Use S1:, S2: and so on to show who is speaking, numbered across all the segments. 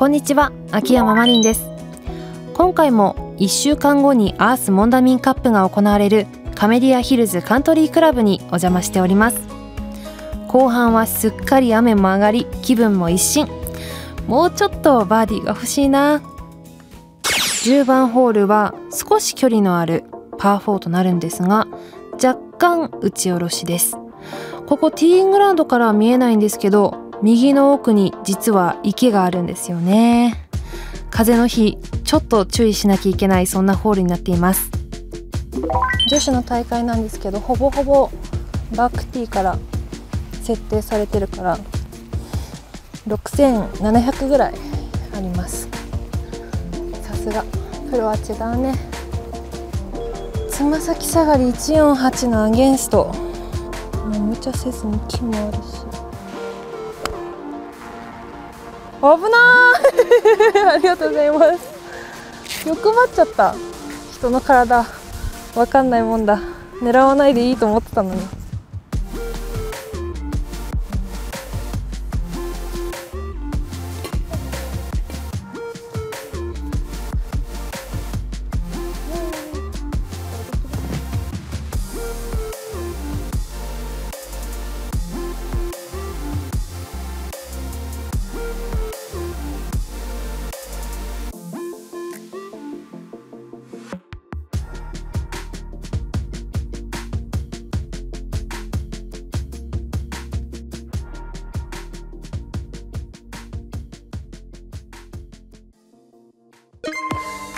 S1: こんにちは秋山マリンです。今回も1週間後にアースモンダミンカップが行われるカメディアヒルズカントリークラブにお邪魔しております。後半はすっかり雨も上がり気分も一新。もうちょっとバーディーが欲しいな。10番ホールは少し距離のあるパー4となるんですが若干打ち下ろしです。ここティーイングラウンドからは見えないんですけど右の奥に実は池があるんですよね。風の日ちょっと注意しなきゃいけないそんなホールになっています。女子の大会なんですけどほぼほぼバックティーから設定されてるから6700ぐらいあります。さすが。プロは違うね。つま先下がり148のアゲンスト。もう無茶せずに木もあるし。危ない。ありがとうございます。欲張っちゃった。人の体。わかんないもんだ。狙わないでいいと思ってたのに。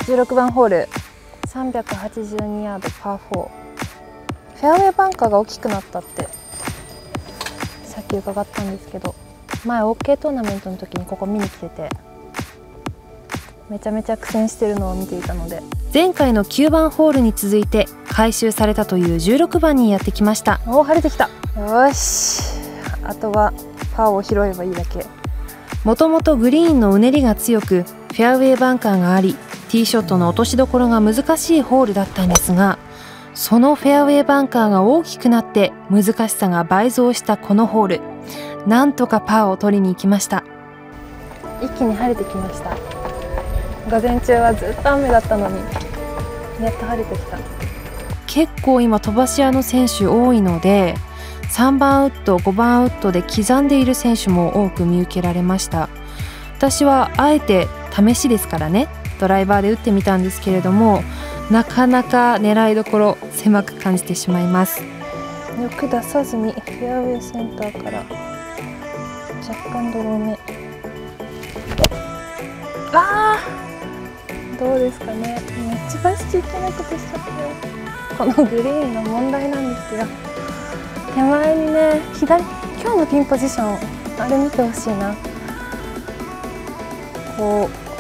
S1: 16番ホール。382ヤードパー4フェアウェイバンカーが大きくなったって。さっき伺ったんですけど。前 OK トーナメントの時にここ見に来てて。めちゃめちゃ苦戦してるのを見ていたので。前回の9番ホールに続いて回収されたという16番にやってきました。おお晴れてきた。よし。あとはパーを拾えばいいだけ。もともとグリーンのうねりが強くフェアウェイバンカーがありティーショットの落としどころが難しいホールだったんですがそのフェアウェイバンカーが大きくなって難しさが倍増したこのホール。なんとかパーを取りに行きました。一気に晴れてきました。午前中はずっと雨だったのにやっと晴れてきた。結構今飛ばし屋の選手多いので3番ウッド5番ウッドで刻んでいる選手も多く見受けられました。私はあえて試しですからねドライバーで打ってみたんですけれどもなかなか狙いどころ狭く感じてしまいます。よく出さずにフェアウェイセンターから若干ドローめあー！どうですかね。一番しちゃいけないことしちゃったよこのグリーンの問題なんですよ。手前にね左今日のピンポジションあれ見てほしいな。こう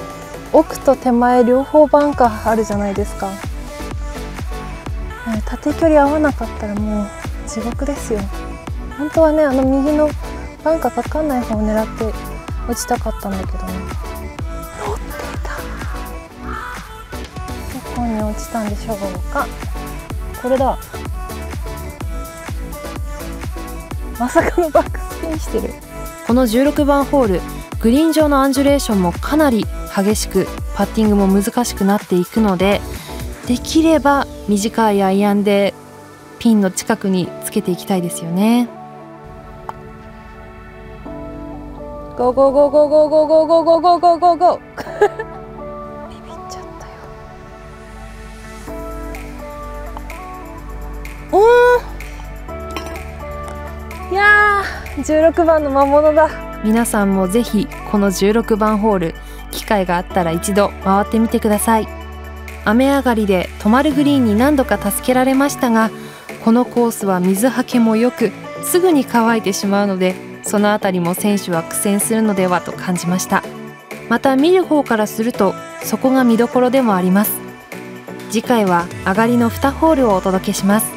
S1: 奥と手前両方バンカーあるじゃないですか。縦距離合わなかったらもう地獄ですよ。本当はねあの右のバンカーかかんない方を狙って落ちたかったんだけどね。乗ってた。どこに落ちたんでしょうか。これだ。まさかのバックスピンしてる。この16番ホールグリーン上のアンジュレーションもかなり激しくパッティングも難しくなっていくのでできれば短いアイアンでピンの近くにつけていきたいですよね。ゴーゴーゴーゴーゴーゴーゴーゴーゴーゴーゴーゴーゴビビっちゃったようんいやー16番の魔物だ皆さんもぜひこの16番ホール機会があったら一度回ってみてください。雨上がりで止まるグリーンに何度か助けられましたがこのコースは水はけも良くすぐに乾いてしまうのでその辺りも選手は苦戦するのではと感じました。また見る方からするとそこが見どころでもあります。次回は上がりの2ホールをお届けします。